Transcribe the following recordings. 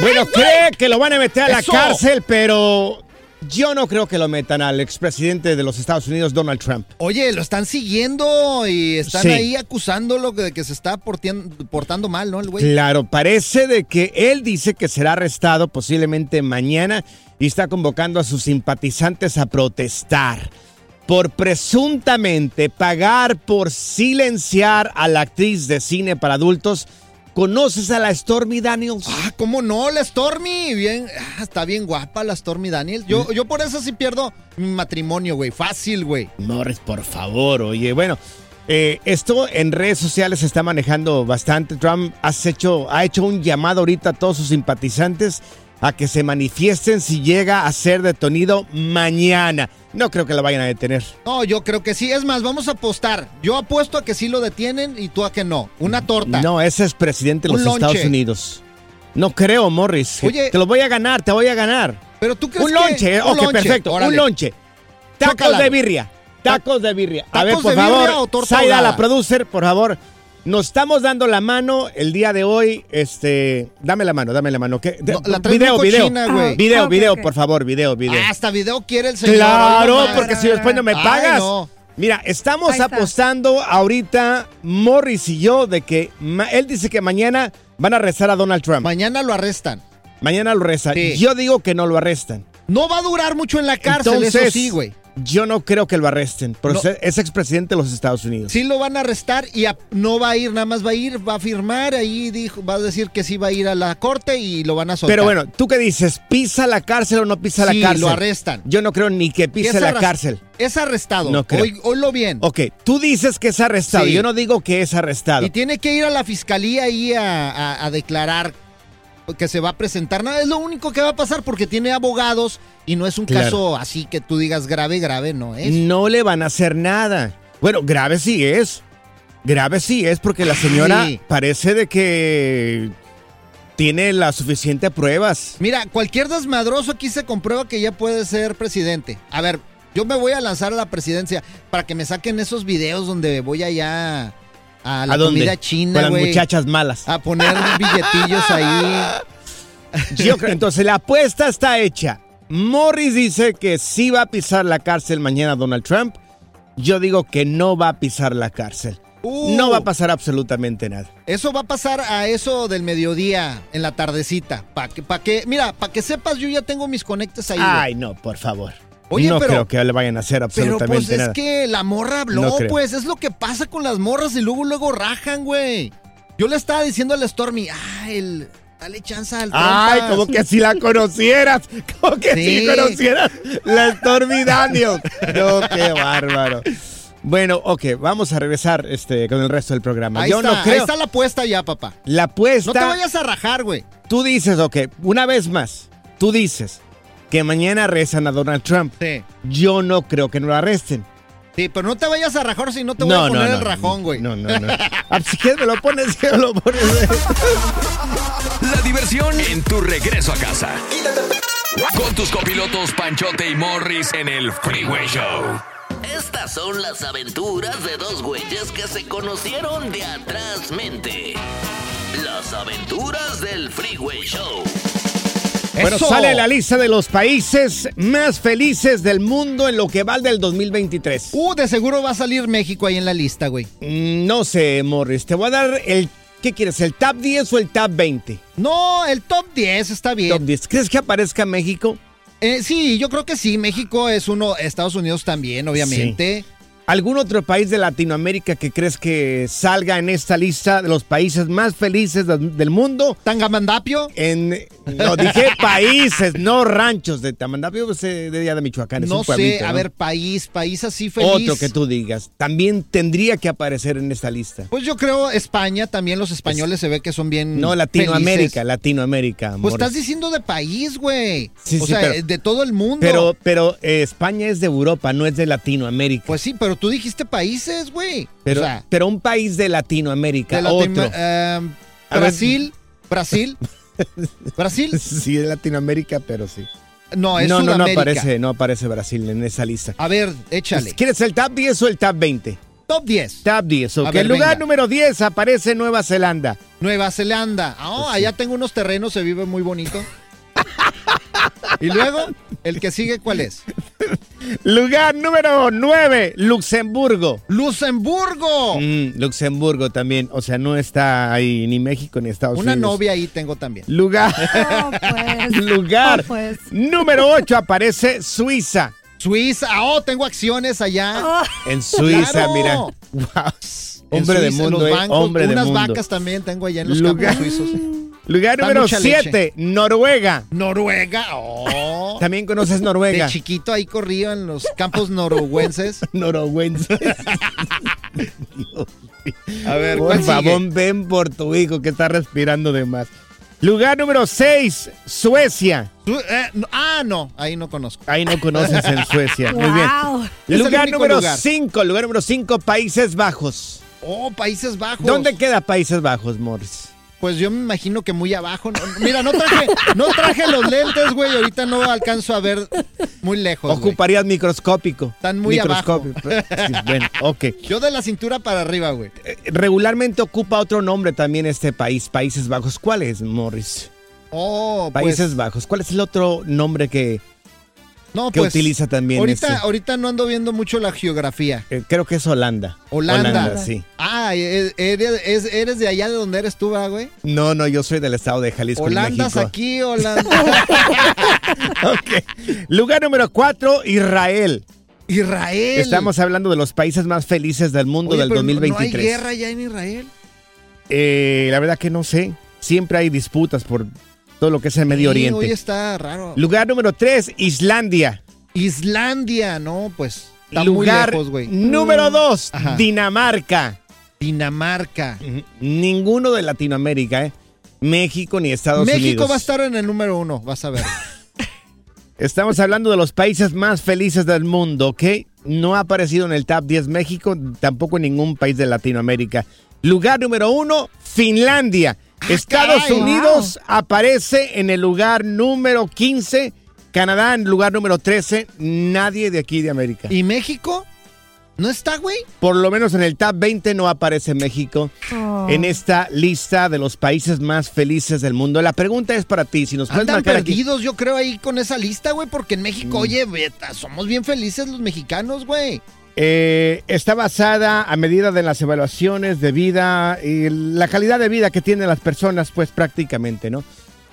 Bueno, cree que lo van a meter a la Eso. cárcel, pero yo no creo que lo metan al expresidente de los Estados Unidos, Donald Trump. Oye, lo están siguiendo y están Sí. ahí acusándolo de que se está portando mal, ¿no? El güey. Claro, parece de que él dice que será arrestado posiblemente mañana y está convocando a sus simpatizantes a protestar por presuntamente pagar por silenciar a la actriz de cine para adultos. ¿Conoces a la Stormy Daniels? Ah, ¿cómo no? La Stormy, bien, ah, está bien guapa la Stormy Daniels. Yo, Mm. yo por eso sí pierdo mi matrimonio, güey. Fácil, güey. Morris, por favor, oye, bueno, eh, esto en redes sociales se está manejando bastante. Trump has hecho, ha hecho un llamado ahorita a todos sus simpatizantes a que se manifiesten si llega a ser detenido mañana. No creo que lo vayan a detener. No, yo creo que sí. Es más, vamos a apostar. Yo apuesto a que sí lo detienen y tú a que no. Una torta. No, ese es presidente de los Estados. Unidos. No creo, Morris. Oye. te lo voy a ganar, te voy a ganar. Pero tú crees Un que- lonche, un ok, lonche, perfecto. órale. Un lonche. Tacos de birria. Tacos de birria. A ver, ¿Tacos por favor, ahogada? la producer, por favor. Nos estamos dando la mano el día de hoy. Este, dame la mano, dame la mano. ¿Qué? De- No, la video, muy video. cochina. Video, Ah, video, ok. por favor, video, video. Ah, hasta video quiere el señor. Claro, porque si después no me Ay, pagas. no. Mira, estamos apostando ahorita, Morris y yo, de que él dice que mañana van a arrestar a Donald Trump. Mañana lo arrestan. mañana lo arrestan. Sí. Yo digo que no lo arrestan. No va a durar mucho en la cárcel, eso sí, güey. Yo no creo que lo arresten, porque No. es- es expresidente de los Estados Unidos. Sí lo van a arrestar y a- no va a ir, nada más va a ir, va a firmar, ahí dijo, va a decir que sí va a ir a la corte y lo van a soltar. Pero bueno, ¿tú qué dices? ¿Pisa la cárcel o no pisa Sí, la cárcel? lo arrestan. Yo no creo ni que pise la cárcel. Es arrestado. No creo. Oí- oílo bien. Ok, tú dices que es arrestado. Sí. Yo no digo que es arrestado. Y tiene que ir a la fiscalía ahí a, a- a declarar que se va a presentar. No, es lo único que va a pasar porque tiene abogados y no es un Claro. caso así que tú digas grave, grave, no es. No le van a hacer nada. Bueno, grave sí es. Grave sí es porque la señora parece de que tiene las suficientes pruebas. Mira, cualquier desmadroso aquí se comprueba que ya puede ser presidente. A ver, yo me voy a lanzar a la presidencia para que me saquen esos videos donde voy allá a la ¿A dónde? comida china, Con las güey. muchachas malas. A poner billetillos ahí. Yo creo- entonces la apuesta está hecha. Morris dice que sí va a pisar la cárcel mañana Donald Trump. Yo digo que no va a pisar la cárcel. Uh. No va a pasar absolutamente nada. Eso va a pasar a eso del mediodía, en la tardecita. Para que, pa' que, mira, para que sepas, yo ya tengo mis conectes ahí. güey. Ay, no, por favor. Oye, no pero- creo que le vayan a hacer Pero absolutamente pues es nada. que la morra habló, No pues es lo que pasa con las morras y luego luego rajan, güey. Yo le estaba diciendo al Stormy, ay, el, dale chance al Ay, trompas". como que si la conocieras. Como que si conocieras la Stormy Daniels. No, qué bárbaro. Bueno, ok, vamos a regresar este, con el resto del programa. Ahí Yo está, no ahí creo. está la apuesta ya, papá. La apuesta. No te vayas a rajar, güey. Tú dices, ok, una vez más. tú dices que mañana arrestan a Donald Trump. Sí. Yo no creo que no lo arresten. Sí, pero no te vayas a rajar si no te voy a poner el rajón, güey. No, no, no. Ah, si quieres me lo pones, me lo pones. La diversión en tu regreso a casa. Con tus copilotos Panchote y Morris en el Freeway Show. Estas son las aventuras de dos güeyes que se conocieron de atrás mente. Las aventuras del Freeway Show. Bueno, ¡Eso! sale la lista de los países más felices del mundo en lo que va del 2023. Uh, de seguro va a salir México ahí en la lista, güey. Mm, No sé, Morris, te voy a dar el... ¿Qué quieres, el top 10 o el top 20? No, el top 10 está bien. Top 10. ¿Crees que aparezca México? Eh, sí, yo creo que sí. México es uno, Estados Unidos también, obviamente. ¿Algún otro país de Latinoamérica que crees que salga en esta lista de los países más felices de- del mundo? Tangamandapio. En, no, dije países, no ranchos de Tamandapio, pues, eh, de Día de Michoacán. es No un sé, a ¿no? ver, país, país así feliz. Otro que tú digas. También tendría que aparecer en esta lista. Pues yo creo España, también los españoles se ve que son bien. No, Latinoamérica, felices. Latinoamérica. Pues estás diciendo de país, güey. Sí, o sí, sea, pero- de todo el mundo. Pero, pero eh, España es de Europa, no es de Latinoamérica. Pues sí, pero tú dijiste países, güey. pero, o sea, pero un país de Latinoamérica, de Latino- otro. eh. Brasil, Brasil. Brasil. Sí, de Latinoamérica, pero sí. No, es no, no, no Sudamérica. aparece, no aparece Brasil en esa lista. A ver, échale. ¿Quieres el top 10 o el top 20? Top 10. Top 10, ok. Ver, el lugar venga. número 10 aparece Nueva Zelanda. Nueva Zelanda. Ah, Pues allá tengo unos terrenos, se vive muy bonito. Y luego, el que sigue, ¿cuál es? Lugar número 9, Luxemburgo. Luxemburgo. Mm, Luxemburgo también, o sea, no está ahí ni México ni Estados Una Unidos. novia ahí tengo también. Lugar, Oh, pues. lugar Oh, pues. número 8 aparece Suiza. Suiza. Oh, tengo acciones allá. Oh, En Suiza, Claro. mira. Wow. Hombre de Suiza, en mundo, los eh, bancos, hombre de unas mundo. vacas también tengo allá en los Lugar- campos suizos. Lugar Da número mucha leche. 7, Noruega. Noruega. Oh. También conoces Noruega. De chiquito ahí corría en los campos noruegüenses. Norueguense. A ver, Por favor, ven por tu hijo que está respirando de más. Lugar número 6, Suecia. Su- eh, no- ah, no, ahí no conozco. Ahí no conoces en Suecia. Muy bien. wow. Lugar número lugar. 5, lugar número 5, Países Bajos. Oh, Países Bajos. ¿Dónde queda Países Bajos, Morris? Pues yo me imagino que muy abajo. No- mira, no traje, no traje los lentes, güey. Ahorita no alcanzo a ver muy lejos. güey. Ocuparías microscópico. Están muy Microscópico. Sí, bueno, ok. Yo de la cintura para arriba, güey. Eh, Regularmente ocupa otro nombre también este país, Países Bajos. ¿Cuál es, Morris? Oh, pues, Países Bajos. ¿Cuál es el otro nombre que, no, que pues, utiliza también Ahorita, este? ahorita no ando viendo mucho la geografía. Eh, creo que es Holanda. Holanda. sí. Ah, eres, es- eres de allá de donde eres tú, ¿verdad, güey. No, no, yo soy del estado de Jalisco, Holandas México. aquí, Holanda. Ok. Lugar número 4, Israel. Israel. Estamos hablando de los países más felices del mundo Oye, del pero no- 2023. No hay guerra ya en Israel. Eh, la verdad que no sé. Siempre hay disputas por todo lo que es el Medio Sí, Oriente. Hoy está raro. Lugar número 3, Islandia. Islandia, no, pues. Está Lugar muy lejos, güey. número 2, Ajá. Dinamarca. Dinamarca. Ninguno de Latinoamérica, ¿eh? México ni Estados México Unidos. va a estar en el número uno, vas a ver. Estamos hablando de los países más felices del mundo, ¿ok? No ha aparecido en el top 10 México, tampoco en ningún país de Latinoamérica. Lugar número uno, Finlandia. Estados Ah, caray. Unidos aparece en el lugar número 15. Canadá en lugar número 13. Nadie de aquí de América. ¿Y México? ¿No está, güey? Por lo menos en el top 20 no aparece México Oh. en esta lista de los países más felices del mundo. La pregunta es para ti, si nos puedes Andan marcar aquí. perdidos, yo creo, ahí con esa lista, güey, porque en México, Mm. oye, veta, somos bien felices los mexicanos, güey. Eh, está basada a medida de las evaluaciones de vida y la calidad de vida que tienen las personas, pues prácticamente, ¿no?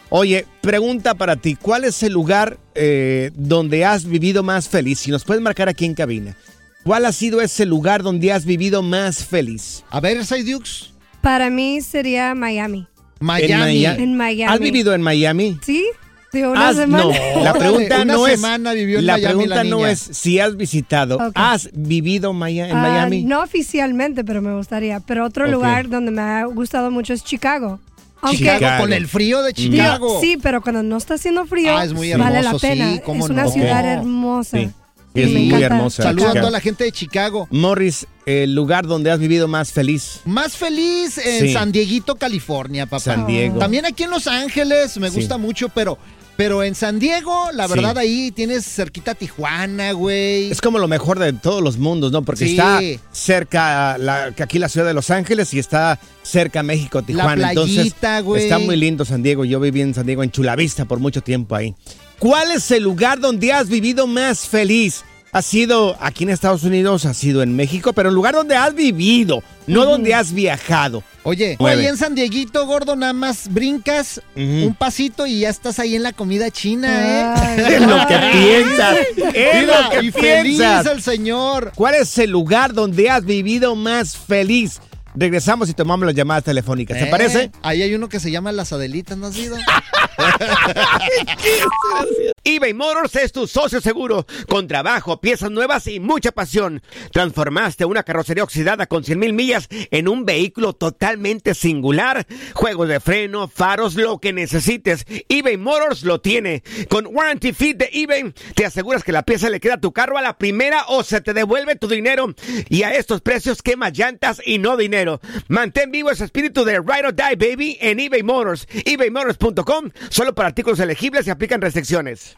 Oye, pregunta para ti, ¿cuál es el lugar eh, donde has vivido más feliz? Si nos puedes marcar aquí en cabina. ¿Cuál ha sido ese lugar donde has vivido más feliz? A ver, Dukes. Para mí sería Miami. Miami. Maya- En Miami. ¿Has vivido en Miami? ¿Sí? Una Has- semana. No, la pregunta una no es. semana vivió en la Miami pregunta la no es si has visitado. ¿Has vivido Maya- en Ah, Miami? no oficialmente, pero me gustaría. Pero otro lugar donde me ha gustado mucho es Chicago. Aunque- Chicago, con el frío de Digo, Chicago. sí, pero cuando no está haciendo frío, Ah, es muy vale la hermoso, pena. sí, cómo es una no. ciudad hermosa. Sí. Sí, es me muy encanta. hermosa. Saludos a toda la gente de Chicago. Morris, el lugar donde has vivido más feliz. Más feliz en Sí. San Dieguito, California, papá. San Diego. También aquí en Los Ángeles me Sí. gusta mucho, pero, pero en San Diego, la Sí. verdad, ahí tienes cerquita Tijuana, güey. Es como lo mejor de todos los mundos, ¿no? Porque Sí. está cerca la, que aquí la ciudad de Los Ángeles y está cerca México, Tijuana. Entonces playita, güey. está muy lindo San Diego. Yo viví en San Diego, en Chulavista, por mucho tiempo ahí. ¿Cuál es el lugar donde has vivido más feliz? ¿Ha sido aquí en Estados Unidos? ¿Ha sido en México? Pero el lugar donde has vivido, no donde has viajado. Oye, ahí en San Dieguito, gordo, nada más brincas un pasito y ya estás ahí en la comida china, ¿eh? Ay, Es lo que piensas. Es lo que y feliz piensas. el señor. ¿Cuál es el lugar donde has vivido más feliz? Regresamos y tomamos las llamadas telefónicas. ¿Te ¿Eh? parece? Ahí hay uno que se llama Las Adelitas, ¿no has ido? eBay Motors es tu socio seguro. Con trabajo, piezas nuevas y mucha pasión. Transformaste una carrocería oxidada con 100 mil millas en un vehículo totalmente singular. Juegos de freno, faros, lo que necesites. eBay Motors lo tiene. Con Warranty Fit de eBay, te aseguras que la pieza le queda a tu carro a la primera o se te devuelve tu dinero. Y a estos precios, quema llantas y no dinero. Mantén vivo ese espíritu de Ride or Die, baby, en eBay Motors. ebaymotors.com, solo para artículos elegibles y aplican restricciones.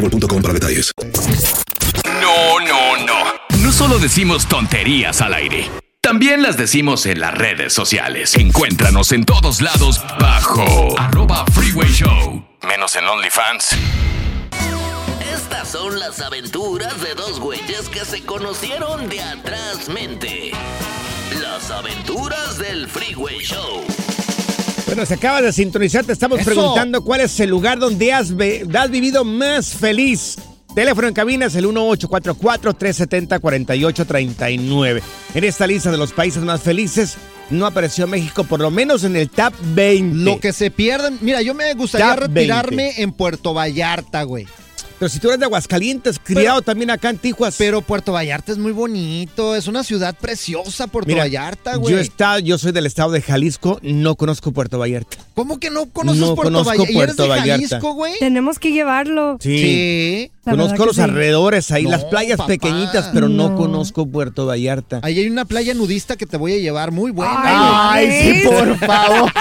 boostmobile.com para detalles. No, no, no. No solo decimos tonterías al aire. También las decimos en las redes sociales. Encuéntranos en todos lados bajo arroba freeway show. Menos en OnlyFans. Estas son las aventuras de dos güeyes que se conocieron de atrás mente. Las aventuras del Freeway Show. Bueno, se acaba de sintonizar, te estamos Eso. preguntando cuál es el lugar donde has, vivido más feliz. Teléfono en cabina es el 1844-370-4839. En esta lista de los países más felices no apareció México, por lo menos en el top 20. Lo que se pierden. Mira, yo me gustaría Top retirarme 20. en Puerto Vallarta, güey. Pero si tú eres de Aguascalientes, criado también acá en Tijuas. Pero Puerto Vallarta es muy bonito. Es una ciudad preciosa, Puerto Mira, Vallarta, güey. yo, está, yo soy del estado de Jalisco, no conozco Puerto Vallarta. ¿Cómo que no conoces No Puerto conozco Vallarta? ¿Y eres Puerto de Vallarta. Jalisco, güey? Tenemos que llevarlo. Sí. Sí. Conozco los sí. alrededores ahí, No, las playas papá. pequeñitas, pero no. No. conozco Puerto Vallarta. Ahí hay una playa nudista que te voy a llevar muy buena. Ay. Ay, sí, por favor.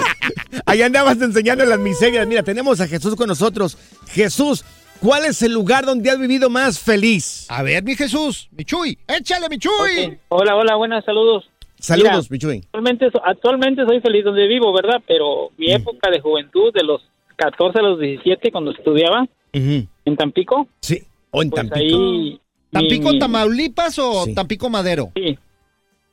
Ahí andabas enseñando las miserias. Mira, tenemos a Jesús con nosotros. Jesús, ¿cuál es el lugar donde has vivido más feliz? A ver, mi Jesús, mi Chuy, échale, mi Chuy. Ok. Hola, hola, buenas, saludos. Saludos, Mira, Michuy. Actualmente, so- actualmente soy feliz donde vivo, ¿verdad? Pero mi época de juventud, de los 14 a los 17, cuando estudiaba en Tampico, Sí, o en pues Tampico. ahí... ¿Tampico, mi- mi- Tamaulipas o Sí. Tampico Madero? Sí,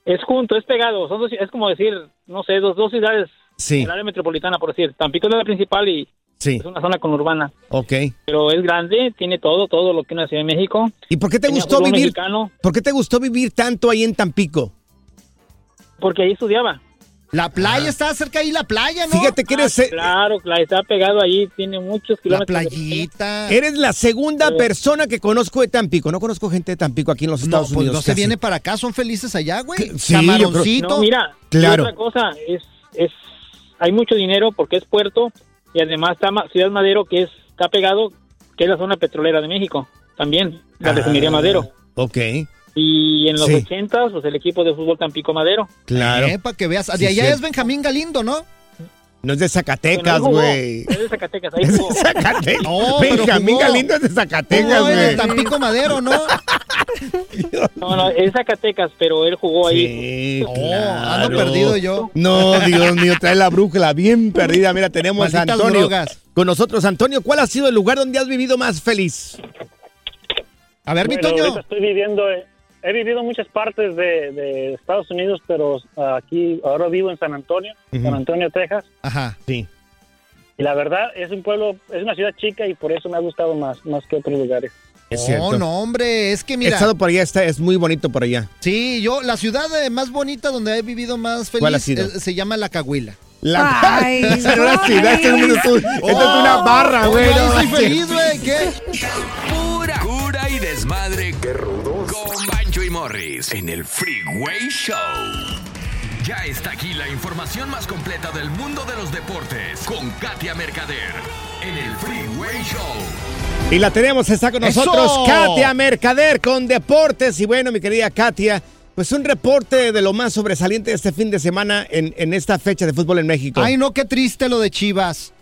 es junto, es pegado. Son dos- es como decir, no sé, dos, dos ciudades Sí, en el área metropolitana, por decir. Tampico es la principal y sí, es una zona conurbana. ok. Pero es grande, tiene todo, todo lo que una ciudad de México. ¿Y por qué te Tenía gustó vivir? mexicano, ¿Por qué te gustó vivir tanto ahí en Tampico? porque ahí estudiaba. La playa, está cerca ahí la playa, ¿no? Fíjate que eres, eh, Claro, claro, está pegado allí, tiene muchos La kilómetros. de- playita. eres la segunda Pero- persona que conozco de Tampico. No conozco gente de Tampico aquí en los No, Estados pues Unidos. no se casi. viene para acá, son felices allá, güey. Sí, Camaroncito. No, mira, Claro. y otra cosa, es, es, hay mucho dinero porque es puerto y además está Ma- Ciudad Madero que es, está pegado, que es la zona petrolera de México, también, la refinería Ah, Madero. Ok, Y en los Sí. ochentas, pues el equipo de fútbol Tampico Madero. claro. Eh, para que veas. De Sí, allá es Benjamín Galindo, ¿no? No es de Zacatecas, güey. Es de Zacatecas, ahí Es de. Zacatecas. No, Benjamín. Galindo es de Zacatecas, No, es de güey. Tampico Madero, ¿no? No, no, es Zacatecas, pero él jugó ahí. Sí, Oh, claro. ando perdido yo. No, Dios mío, trae la brújula bien perdida. Mira, tenemos a Antonio drogas. con nosotros. Antonio, ¿cuál ha sido el lugar donde has vivido más feliz? A ver, mi Bueno, Toño. ahorita estoy viviendo en, he vivido en muchas partes de, de Estados Unidos, pero ah, aquí ahora vivo en San Antonio, San. Antonio, Texas. Ajá. Sí. Y la verdad es un pueblo, es una ciudad chica y por eso me ha gustado más, más que otros lugares. Es no, cierto. no, hombre, es que He mira. estado por allá, está, es muy bonito por allá. Sí, yo, la ciudad eh, más bonita donde he vivido más feliz ¿Cuál ha sido? eh, se llama La Cahuila. La Ay, Esa no es ciudad, esto es esto es esto es una barra, Oh, güey. yo no soy feliz, güey, ¿qué? Pura cura y desmadre. Morris en el Freeway Show. Ya está aquí la información más completa del mundo de los deportes con Katia Mercader en el Freeway Show. Y la tenemos, está con ¡Eso! nosotros Katia Mercader con Deportes. Y bueno, mi querida Katia, pues un reporte de lo más sobresaliente de este fin de semana en, en esta fecha de fútbol en México. Ay, no, qué triste lo de Chivas.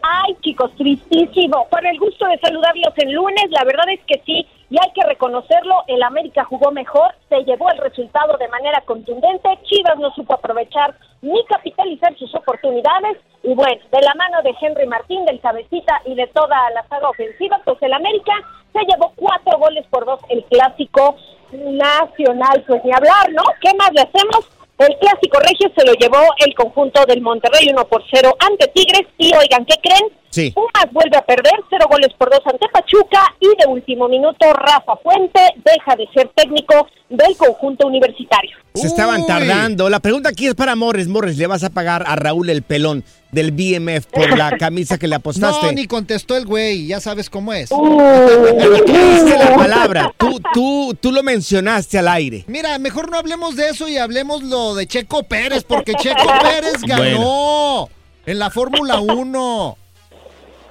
Ay, chicos, tristísimo. Con el gusto de saludarlos el lunes, la verdad es que sí, y hay que reconocerlo, el América jugó mejor, se llevó el resultado de manera contundente, Chivas no supo aprovechar ni capitalizar sus oportunidades, y bueno, de la mano de Henry Martín, del cabecita y de toda la saga ofensiva, pues el América se llevó cuatro goles por dos el clásico nacional, pues ni hablar, ¿no? ¿Qué más le hacemos? El clásico regio se lo llevó el conjunto del Monterrey 1 por 0 ante Tigres y oigan, ¿qué creen? Sí. Pumas vuelve a perder, cero goles por dos ante Pachuca de último minuto Rafa Puente deja de ser técnico del conjunto universitario. Se estaban Uy. tardando. La pregunta aquí es para Morris. Morris, ¿le vas a pagar a Raúl el pelón del BMF por la camisa que le apostaste? No, ni contestó el güey, ya sabes cómo es. Pero tú diste la palabra. Tú, tú, tú lo mencionaste al aire. Mira, mejor no hablemos de eso y hablemos lo de Checo Pérez, porque Checo Pérez ganó en la Fórmula 1.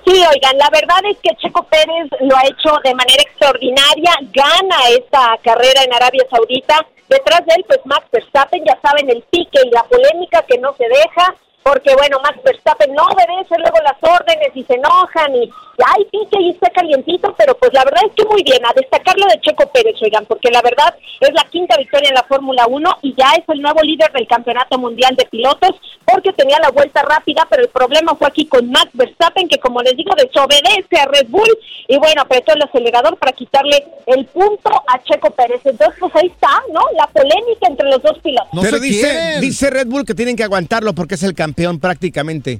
Sí, oigan, la verdad es que Checo Pérez lo ha hecho de manera extraordinaria, gana esta carrera en Arabia Saudita. Detrás de él, pues Max Verstappen, ya saben, el pique y la polémica que no se deja, porque bueno, Max Verstappen no obedece luego las órdenes y se enojan y, y hay pique y está calientito, pero pues la verdad es que muy bien, a destacar lo de Checo Pérez, oigan, porque la verdad es la quinta victoria en la Fórmula 1 y ya es el nuevo líder del Campeonato Mundial de Pilotos, porque tenía la vuelta rápida, pero el problema fue aquí con Max Verstappen, que como les digo, desobedece a Red Bull y bueno, apretó el acelerador para quitarle el punto a Checo Pérez. Entonces, pues ahí está, ¿no? La polémica entre los dos pilotos. No Pero dice, quieren. dice Red Bull que tienen que aguantarlo porque es el campeón prácticamente.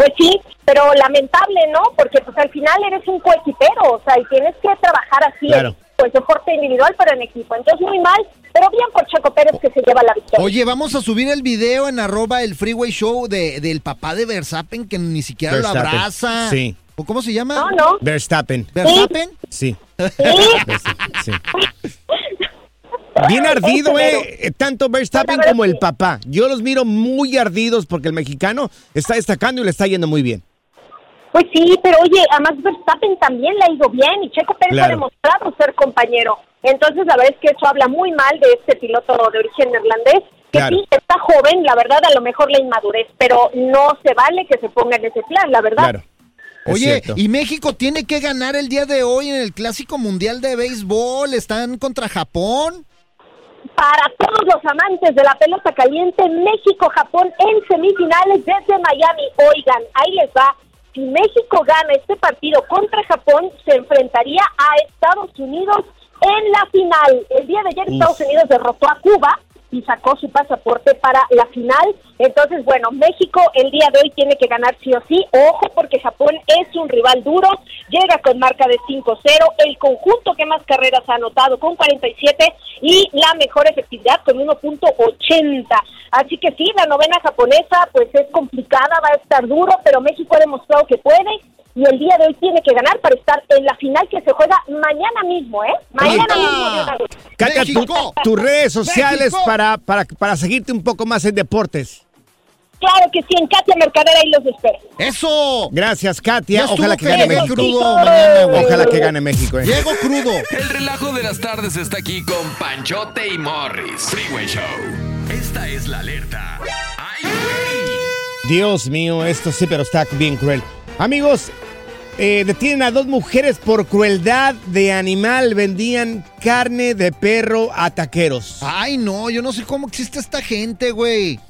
Pues sí, pero lamentable, ¿no? Porque pues al final eres un coequipero, o sea, y tienes que trabajar así, Claro. pues deporte individual, pero en equipo. Entonces, muy mal, pero bien por Checo Pérez que se lleva la victoria. Oye, vamos a subir el video en arroba el Freeway Show de, del papá de Verstappen que ni siquiera lo abraza. Sí. ¿O cómo se llama? No, no. Verstappen. ¿Verstappen? Sí. Sí. sí. Bien ardido, eh. eh, Tanto Verstappen como el papá. Yo los miro muy ardidos porque el mexicano está destacando y le está yendo muy bien. Pues sí, pero oye, a Max Verstappen también le ha ido bien y Checo Pérez Claro. ha demostrado ser compañero. Entonces, la verdad es que eso habla muy mal de este piloto de origen neerlandés, que Claro. sí está joven, la verdad, a lo mejor la inmadurez, pero no se vale que se ponga en ese plan, la verdad. Claro. Oye, y México tiene que ganar el día de hoy en el Clásico Mundial de Béisbol. Están contra Japón. Para todos los amantes de la pelota caliente, México-Japón en semifinales desde Miami. Oigan, ahí les va. Si México gana este partido contra Japón, se enfrentaría a Estados Unidos en la final. El día de ayer. Estados Unidos derrotó a Cuba y sacó su pasaporte para la final. Entonces, bueno, México el día de hoy tiene que ganar sí o sí. Ojo, porque Japón es un rival duro. Llega con marca de 5-0. El conjunto que más carreras ha anotado con 47 y la mejor efectividad con 1.80. Así que sí, la novena japonesa pues es complicada, va a estar duro, pero México ha demostrado que puede. Y el día de hoy tiene que ganar para estar en la final que se juega mañana mismo, ¿eh? Mañana está. mismo tu- México. tus redes sociales México. para, para, para seguirte un poco más en deportes. Claro que sí, en Katia Mercader ahí los espero. ¡Eso! Gracias, Katia. Ojalá que gane México. crudo mañana. Ojalá que gane México. eh. Llego crudo. El relajo de las tardes está aquí con Panchote y Morris. Freeway Show. Esta es la alerta. ¡Ay, güey! Dios mío, esto sí, pero está bien cruel. Amigos, eh, detienen a dos mujeres por crueldad de animal. Vendían carne de perro a taqueros. Ay, no, yo no sé cómo existe esta gente, güey.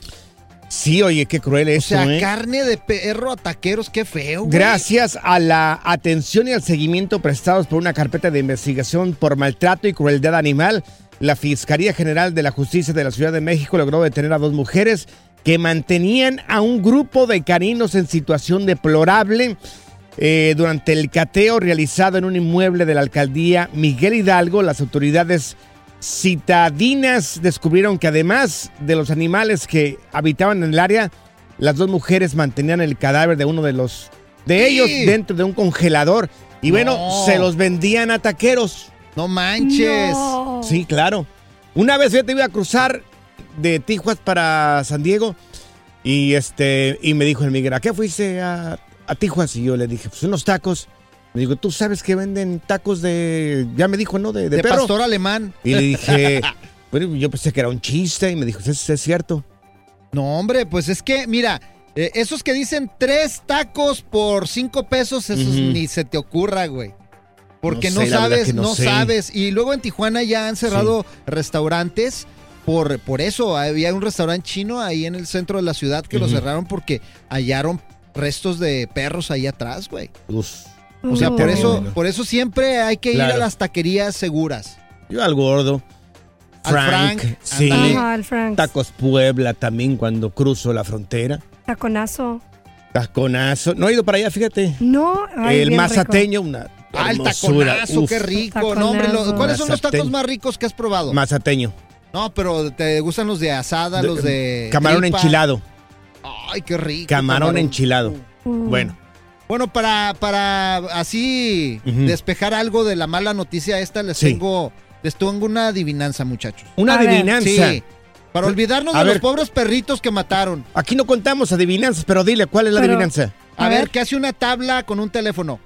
Sí, oye, qué cruel O eso, sea, ¿eh? carne de perro a taqueros, qué feo. güey. Gracias a la atención y al seguimiento prestados por una carpeta de investigación por maltrato y crueldad animal, la Fiscalía General de la Justicia de la Ciudad de México logró detener a dos mujeres que mantenían a un grupo de caninos en situación deplorable eh, durante el cateo realizado en un inmueble de la alcaldía Miguel Hidalgo. Las autoridades citadinas descubrieron que además de los animales que habitaban en el área, las dos mujeres mantenían el cadáver de uno de los de Sí. ellos dentro de un congelador y bueno, No. se los vendían a taqueros. No manches. No. Sí, claro. Una vez yo te iba a cruzar de Tijuas para San Diego y este y me dijo el Miguel, ¿a qué fuiste a, a Tijuas? Y yo le dije, pues unos tacos. Me dijo, ¿tú sabes que venden tacos de, ya me dijo, ¿no? De, de De, perro. pastor alemán. Y le dije, bueno, yo pensé que era un chiste y me dijo, ¿es, es cierto? No, hombre, pues es que, mira, eh, esos que dicen tres tacos por cinco pesos, esos ni se te ocurra, güey. Porque No sé, sabes, no no, sé. sabes. Y luego en Tijuana ya han cerrado restaurantes por, por eso. Había un restaurante chino ahí en el centro de la ciudad que lo cerraron porque hallaron restos de perros ahí atrás, güey. Uf. O sea, Uh. por eso, por eso siempre hay que ir a las taquerías seguras. Yo al gordo. Al Frank, Frank, sí. Ajá, Frank. Tacos Puebla también cuando cruzo la frontera. Taconazo. Taconazo. No he ido para allá, fíjate. No, ay, el mazateño, una Ah, el hermosura. taconazo, Uf. qué rico. No, hombre. ¿cuáles son los tacos más ricos que has probado? Mazateño. No, pero ¿te gustan los de asada, los de. Camarón tripa? enchilado. Ay, qué rico. Camarón enchilado. Uh. Bueno. Bueno, para, para así despejar algo de la mala noticia esta, les Sí. tengo, les tengo una adivinanza, muchachos. Una A ver. adivinanza. Sí. Para olvidarnos A de ver. los pobres perritos que mataron. Aquí no contamos adivinanzas, pero dile, ¿cuál es la Pero- adivinanza? A, A ver, ver. ¿qué hace una tabla con un teléfono?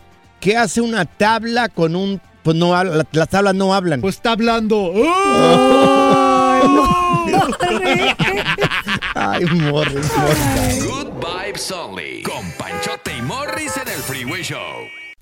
¿Qué hace una tabla con un... Pues no habla- la- las tablas no hablan. Pues está hablando. No, Morris. Ay, morris, morris. Good vibes only. Con Panchote y Morris en el Freeway Show.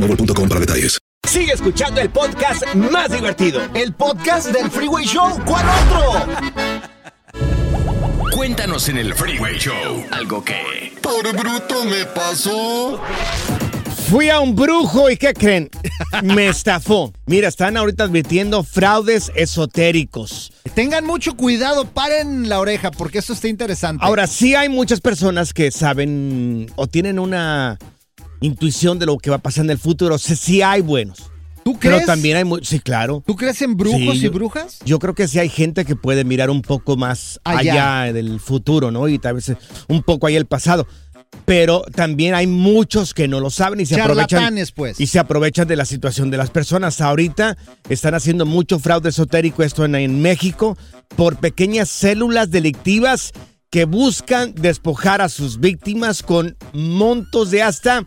boostmobile.com para detalles. Sigue escuchando el podcast más divertido. El podcast del Freeway Show. ¿Cuál otro? Cuéntanos en el Freeway Show algo que... Por bruto me pasó. Fui a un brujo y ¿qué creen? Me estafó. Mira, están ahorita advirtiendo fraudes esotéricos. Tengan mucho cuidado, paren la oreja, porque esto está interesante. Ahora, sí hay muchas personas que saben o tienen una intuición de lo que va a pasar en el futuro. Sí, sí hay buenos. ¿tú crees? Pero también hay muy... Sí, claro. ¿Tú crees en brujos Sí, y brujas? Yo creo que sí hay gente que puede mirar un poco más Allá. allá, del futuro, ¿no? Y tal vez un poco ahí el pasado. Pero también hay muchos que no lo saben y se aprovechan. Pues. Y se aprovechan de la situación de las personas. Ahorita están haciendo mucho fraude esotérico, esto en, en México, por pequeñas células delictivas que buscan despojar a sus víctimas con montos de hasta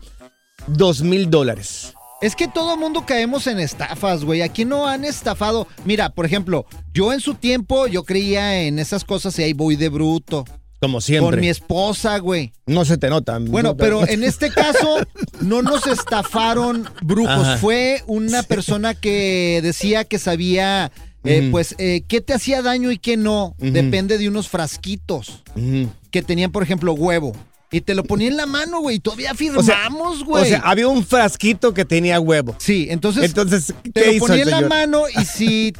dos mil dólares. Es que todo mundo caemos en estafas, güey. Aquí no han estafado. Mira, por ejemplo, yo en su tiempo yo creía en esas cosas y ahí voy de bruto. Como siempre. Con mi esposa, güey. No se te nota. Bueno, No te- pero en este caso no nos estafaron brujos. Ajá. Fue una persona que decía que sabía, eh, pues, eh, qué te hacía daño y qué no. Depende de unos frasquitos que tenían, por ejemplo, huevo. Y te lo ponía en la mano, güey. Y todavía firmamos, güey. O sea, había un frasquito que tenía huevo. Sí, entonces, Entonces, te ¿qué lo hizo ponía en la mano y si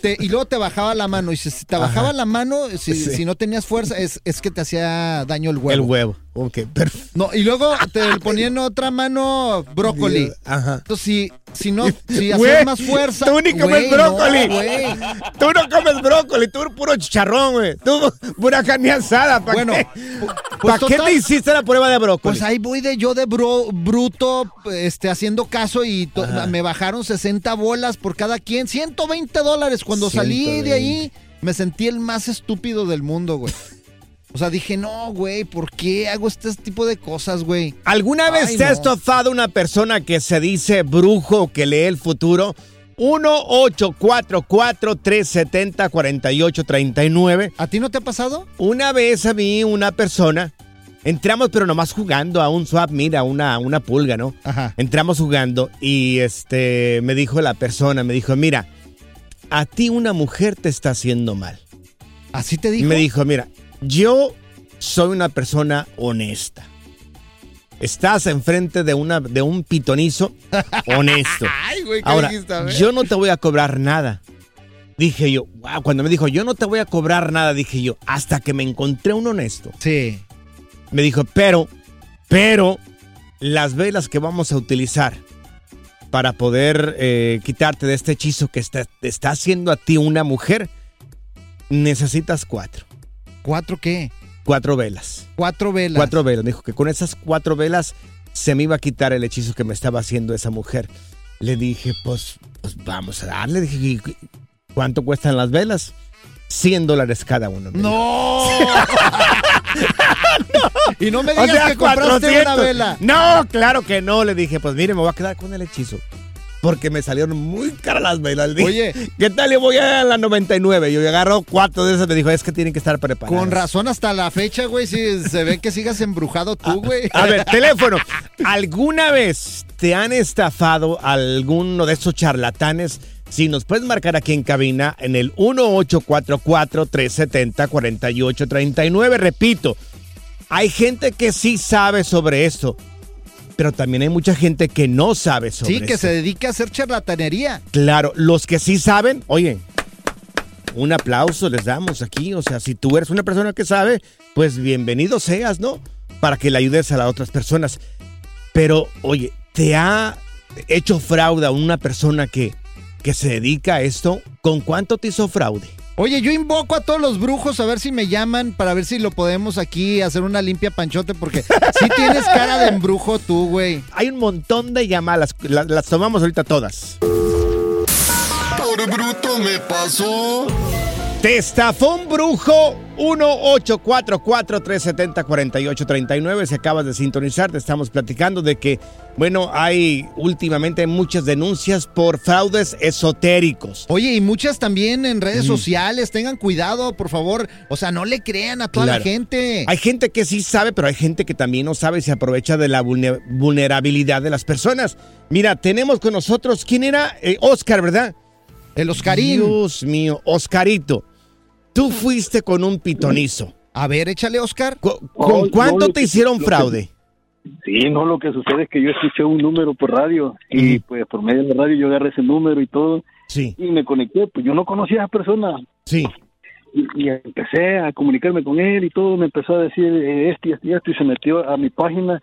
te- y luego te bajaba la mano y si te bajaba la mano si, Sí. si no tenías fuerza es, es que te hacía daño el huevo. El huevo. Ok, perfecto. No, y luego te ponía en otra mano brócoli. Ajá. Entonces si si no si hacías Güey, más fuerza, Tú ni comes no, brócoli. güey. tú no comes brócoli, tú puro chicharrón, güey. Tú pura carne asada. ¿Para Bueno, qué, pues ¿pa' qué te hiciste la prueba de brócoli? Pues ahí voy de yo de bro, bruto, este, haciendo caso y to- me bajaron 60 bolas por cada quien, 120 dólares. Cuando salí de 120. ahí, me sentí el más estúpido del mundo, güey. O sea, dije, no, güey, ¿por qué hago este tipo de cosas, güey? ¿Alguna vez Ay, te ha no. estofado una persona que se dice brujo o que lee el futuro? 1-844-370-4839. ¿A ti no te ha pasado? Una vez a mí una persona, entramos pero nomás jugando a un swap, mira, una, una pulga, ¿no? Ajá. Entramos jugando y este me dijo la persona, me dijo, mira, a ti una mujer te está haciendo mal. ¿Así te dijo? Me dijo, mira, yo soy una persona honesta. Estás enfrente de, una, de un pitonizo honesto. Ay, güey, ¿qué Ahora, dijiste? Yo no te voy a cobrar nada. Dije yo, wow, cuando me dijo, yo no te voy a cobrar nada, dije yo, hasta que me encontré un honesto. Sí. Me dijo, pero, pero, las velas que vamos a utilizar para poder eh, quitarte de este hechizo que está, te está haciendo a ti una mujer, necesitas cuatro. ¿Cuatro qué? Cuatro velas. Cuatro velas. Cuatro velas. Me dijo que con esas cuatro velas se me iba a quitar el hechizo que me estaba haciendo esa mujer. Le dije, pues, pues vamos a darle. Dije, "¿Y cu- ¿cuánto cuestan las velas? 100 dólares cada uno. dijo. ¡No! Y no me O digas sea, que compraste 400. una vela. No, claro que no. Le dije, pues mire, me voy a quedar con el hechizo. Porque me salieron muy caras las velas. Oye. ¿qué tal? Yo voy a la 99. Yo agarro cuatro de esas. Me dijo, es que tienen que estar preparadas. Con razón hasta la fecha, güey, si se ve que sigas embrujado tú, güey. A ver, teléfono. ¿Alguna vez te han estafado alguno de esos charlatanes? Si nos puedes marcar aquí en cabina en el 1844-370-4839. Repito, hay gente que sí sabe sobre esto, pero también hay mucha gente que no sabe sobre Sí, que esto. se dedica a hacer charlatanería. Claro, los que sí saben, oye, un aplauso les damos aquí. O sea, si tú eres una persona que sabe, pues bienvenido seas, ¿no? Para que le ayudes a las otras personas. Pero, oye, ¿te ha hecho fraude a una persona que, que se dedica a esto? ¿Con cuánto te hizo fraude? Oye, yo invoco a todos los brujos a ver si me llaman para ver si lo podemos aquí hacer una limpia panchote porque sí tienes cara de embrujo tú, güey. Hay un montón de llamadas, las, las tomamos ahorita todas. Por bruto me pasó. Te estafó un brujo. 1-844-370-4839. Si acabas de sintonizar, te estamos platicando de que, bueno, hay últimamente muchas denuncias por fraudes esotéricos. Oye, y muchas también en redes sociales. Tengan cuidado, por favor. O sea, no le crean a toda Claro. la gente. Hay gente que sí sabe, pero hay gente que también no sabe y se aprovecha de la vulne- vulnerabilidad de las personas. Mira, tenemos con nosotros, ¿quién era? Eh, Oscar, ¿verdad? El Oscarín. Dios mío, Oscarito. Tú fuiste con un pitonizo. A ver, échale, Oscar. ¿Con, No, con cuánto no, te que- hicieron que- fraude? Sí, no, lo que sucede es que yo escuché un número por radio y pues por medio de la radio yo agarré ese número y todo Sí, y me conecté, pues yo no conocía a esa persona sí. y, y empecé a comunicarme con él y todo, me empezó a decir eh, esto y esto y esto y se metió a mi página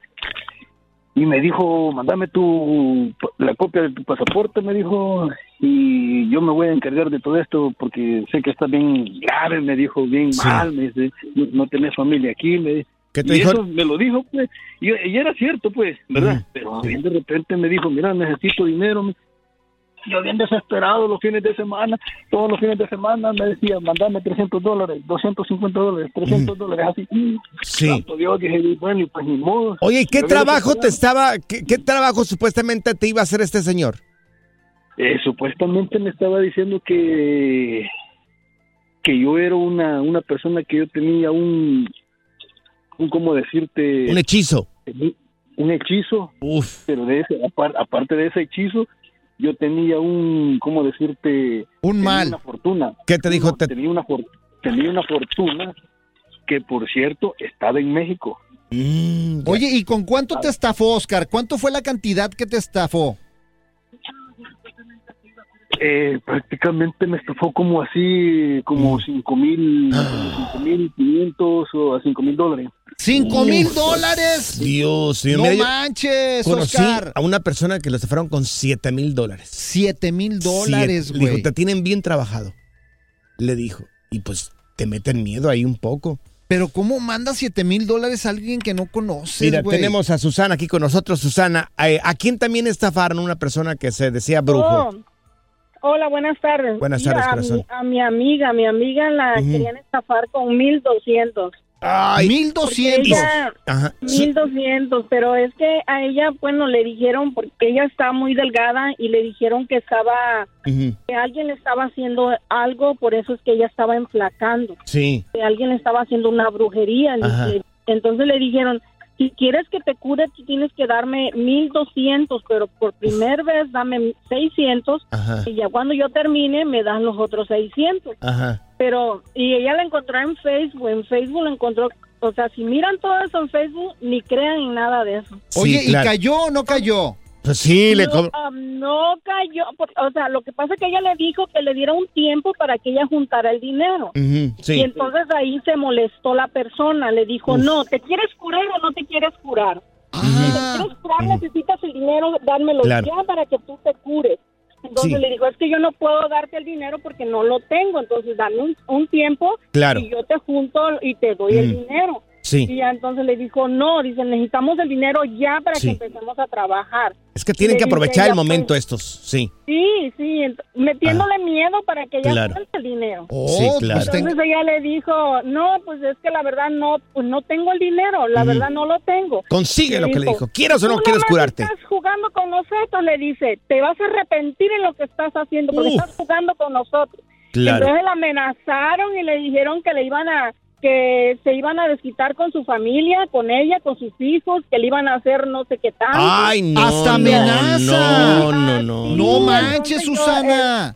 y me dijo, mandame tu la copia de tu pasaporte, me dijo, y yo me voy a encargar de todo esto porque sé que está bien grave, me dijo, bien Sí. mal, me dice, no, no tenés familia aquí, me dice. ¿Qué te y dijo? eso me lo dijo, pues, y, y era cierto, pues, ¿verdad? Ujú. Pero bien de repente me dijo, mira, necesito dinero. me- Yo bien desesperado los fines de semana, todos los fines de semana me decía, mandame 300 dólares, 250 dólares, 300 dólares, así. mm, Sí. Dios, dije, bueno, pues ni modo. Oye, ¿y qué trabajo te estaba, qué, qué trabajo supuestamente te iba a hacer este señor? Eh, supuestamente me estaba diciendo que que yo era una, una persona que yo tenía un, un ¿cómo decirte? Un hechizo. un hechizo, Uf. pero de ese, apar- aparte de ese hechizo, yo tenía un, ¿cómo decirte? Un mal. Una fortuna. ¿Qué te dijo? No, Te- tenía, una for- tenía una fortuna que, por cierto, estaba en México. Mm, Oye, ¿y con cuánto te estafó, Oscar? ¿Cuánto fue la cantidad que te estafó? Eh, prácticamente me estafó como así, como cinco mil, cinco mil quinientos o a cinco mil dólares. ¿Cinco mil dólares? Dios mío. No mira, manches, Conocí Oscar. a una persona que lo estafaron con 7 mil dólares. Siete mil dólares, Siete- Le dijo, güey. te tienen bien trabajado. Le dijo. Y pues te meten miedo ahí un poco. Pero ¿cómo manda siete mil dólares a alguien que no conoces, Mira, güey? tenemos a Susana aquí con nosotros. Susana, eh, ¿a quién también estafaron una persona que se decía brujo? Oh, hola, buenas tardes. Buenas tardes, a corazón. mi, a mi amiga, a mi amiga la querían estafar con 1200. Ay, mil doscientos. Ajá. 1200, pero es que a ella, bueno, le dijeron, porque ella está muy delgada y le dijeron que estaba, que alguien le estaba haciendo algo, por eso es que ella estaba enflacando. Sí. que alguien le estaba haciendo una brujería. Ajá. Entonces le dijeron, si quieres que te cure, tú tienes que darme 1200, pero por primera vez dame 600 Ajá. y ya cuando yo termine me das los otros 600. Ajá. Pero, y ella la encontró en Facebook, en Facebook la encontró, o sea, si miran todo eso en Facebook, ni crean en nada de eso. Oye, Sí, claro. ¿y cayó o no cayó? Pues sí, le no, ah, no cayó, por- o sea, lo que pasa es que ella le dijo que le diera un tiempo para que ella juntara el dinero. Sí. Y entonces ahí se molestó la persona, le dijo, no, ¿te quieres curar o no te quieres curar? Si te quieres curar necesitas el dinero, dármelo Claro. ya para que tú te cures. Entonces Sí. le dijo, es que yo no puedo darte el dinero porque no lo tengo, entonces dame un, un tiempo Claro. y yo te junto y te doy el dinero. Sí. Y ya entonces le dijo, no, dice, necesitamos el dinero ya para Sí. que empecemos a trabajar. Es que tienen que aprovechar el momento pues, estos, sí. Sí, sí, metiéndole miedo para que ella Claro. el dinero. Oh, Sí, claro. Entonces ella le dijo, no, pues es que la verdad no, pues no tengo el dinero, la Ujú. verdad no lo tengo. Consigue lo que le dijo. ¿Quieres o no "Tú quieres curarte? Estás jugando con nosotros, le dice, te vas a arrepentir en lo que estás haciendo porque Uf. estás jugando con nosotros. Claro. Entonces la amenazaron y le dijeron que le iban a que se iban a desquitar con su familia, con ella, con sus hijos, que le iban a hacer no sé qué tanto. Ay, no. Hasta amenaza. No, no, no. No manches, yo, Susana.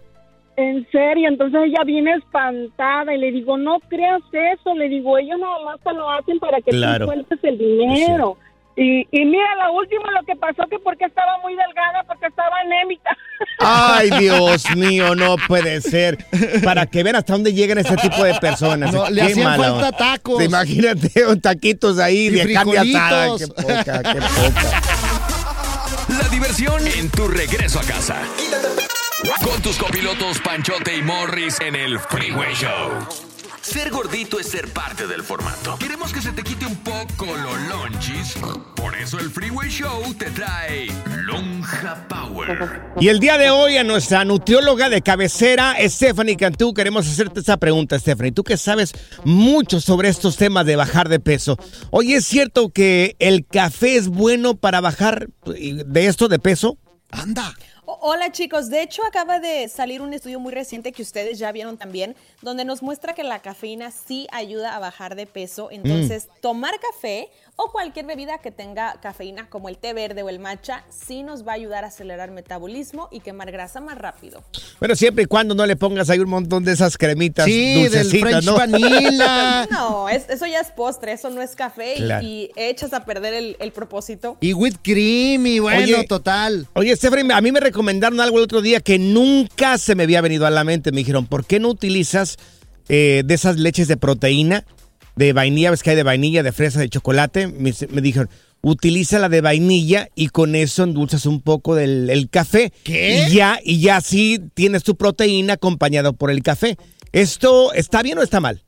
En serio, entonces ella viene espantada y le digo, no creas eso, le digo, ellos nada más te lo hacen para que Claro. tú sueltes el dinero. Y, y mira, lo último, lo que pasó que porque estaba muy delgada, porque estaba anémica. Ay, Dios mío, no puede ser. Para que vean hasta dónde llegan ese tipo de personas. No, le Qué hacían mala falta onda. tacos. Imagínate, un taquitos ahí Y de carne asada. Qué poca, qué poca. La diversión en tu regreso a casa. Con tus copilotos Panchote y Morris en el Freeway Show. Ser gordito es ser parte del formato. Queremos que se te quite un poco los lonchis. Por eso el Freeway Show te trae Lonja Power. Y el día de hoy a nuestra nutrióloga de cabecera, Stephanie Cantú, queremos hacerte esta pregunta, Stephanie. Tú que sabes mucho sobre estos temas de bajar de peso. Oye, ¿es cierto que el café es bueno para bajar de esto de peso? Anda. Hola chicos, de hecho acaba de salir un estudio muy reciente que ustedes ya vieron también, donde nos muestra que la cafeína sí ayuda a bajar de peso. Entonces, tomar café o cualquier bebida que tenga cafeína, como el té verde o el matcha, sí nos va a ayudar a acelerar metabolismo y quemar grasa más rápido. Bueno, siempre y cuando no le pongas ahí un montón de esas cremitas Sí, del dulcecitas, French ¿no? vanilla. No, es- eso ya es postre, eso no es café y- Claro. y, echas a perder el, el propósito. Y whipped cream, y bueno, Oye, total. Oye, Stephanie, a mí me recomendaron algo el otro día que nunca se me había venido a la mente. Me dijeron, ¿por qué no utilizas eh, de esas leches de proteína, de vainilla, ves que hay de vainilla, de fresa, de chocolate? Me, me dijeron, utiliza la de vainilla y con eso endulzas un poco del el café. ¿Qué? Y ya, y ya sí tienes tu proteína acompañado por el café. ¿Esto está bien o está mal?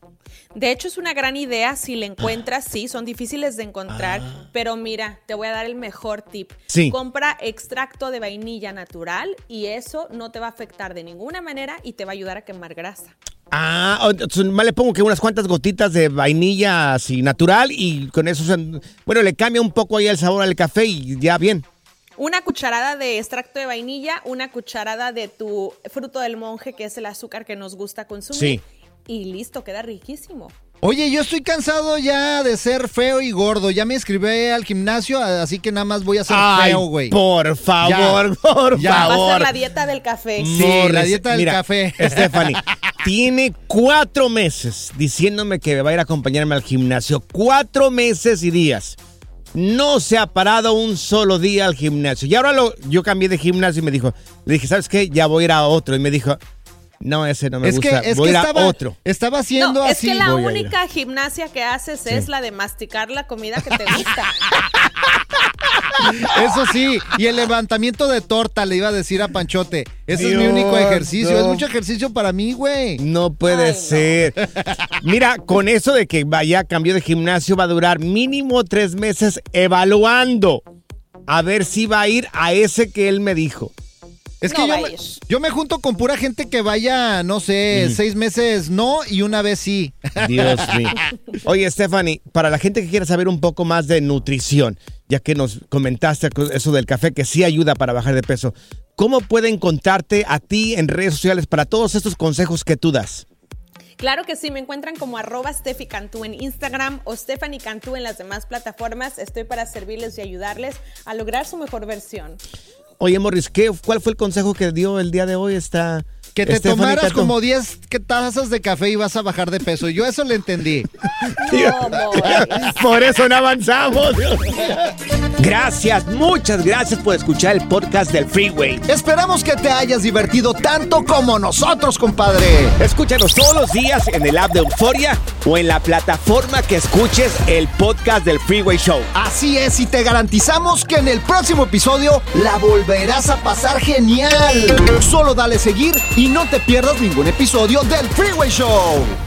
De hecho, es una gran idea si la encuentras, sí, son difíciles de encontrar, pero mira, te voy a dar el mejor tip. Sí. Compra extracto de vainilla natural y eso no te va a afectar de ninguna manera y te va a ayudar a quemar grasa. Ah, entonces, más le pongo que unas cuantas gotitas de vainilla así natural y con eso, se- bueno, le cambia un poco ahí el sabor al café y ya bien. Una cucharada de extracto de vainilla, una cucharada de tu fruto del monje, que es el azúcar que nos gusta consumir. Sí. Y listo, queda riquísimo. Oye, yo estoy cansado ya de ser feo y gordo. Ya me inscribí al gimnasio, así que nada más voy a ser Ay, feo, güey. por favor, Ya. por Ya. Va a favor. ser la dieta del café. Sí, la dieta del Mira, café. Stephanie, Tiene cuatro meses diciéndome que va a ir a acompañarme al gimnasio. Cuatro meses y días. No se ha parado un solo día al gimnasio. Y ahora lo, yo cambié de gimnasio y me dijo, le dije, ¿sabes qué? Ya voy a ir a otro. Y me dijo, no, ese no me Es que, gusta. es voy que estaba, otro. estaba haciendo No, es así. que la Voy única gimnasia que haces es la de masticar la comida que te gusta. Eso sí, y el levantamiento de torta le iba a decir a Panchote. Ese es mi único ejercicio. no. Es mucho ejercicio para mí, güey. No puede ser. Mira, con eso de que vaya cambio de gimnasio va a durar mínimo tres meses evaluando a ver si va a ir a ese que él me dijo. Es que yo, me, yo me junto con pura gente que vaya, no sé, seis meses no y una vez sí. Dios mío. Oye, Stephanie, para la gente que quiera saber un poco más de nutrición, ya que nos comentaste eso del café que sí ayuda para bajar de peso, ¿cómo pueden contarte a ti en redes sociales para todos estos consejos que tú das? Claro que sí, me encuentran como arroba Steffi Cantú en Instagram o Stephanie Cantú en las demás plataformas. Estoy para servirles y ayudarles a lograr su mejor versión. Oye, Morris, ¿qué, ¿cuál fue el consejo que dio el día de hoy esta Que te tomaras como 10 que- tazas de café y vas a bajar de peso. Yo eso le entendí. Por eso no avanzamos. Gracias, muchas gracias por escuchar el podcast del Freeway. Esperamos que te hayas divertido tanto como nosotros, compadre. Escúchanos todos los días en el app de Euforia o en la plataforma que escuches el podcast del Freeway Show. Así es, y te garantizamos que en el próximo episodio la volverás a pasar genial. Solo dale seguir y no te pierdas ningún episodio del Freeway Show.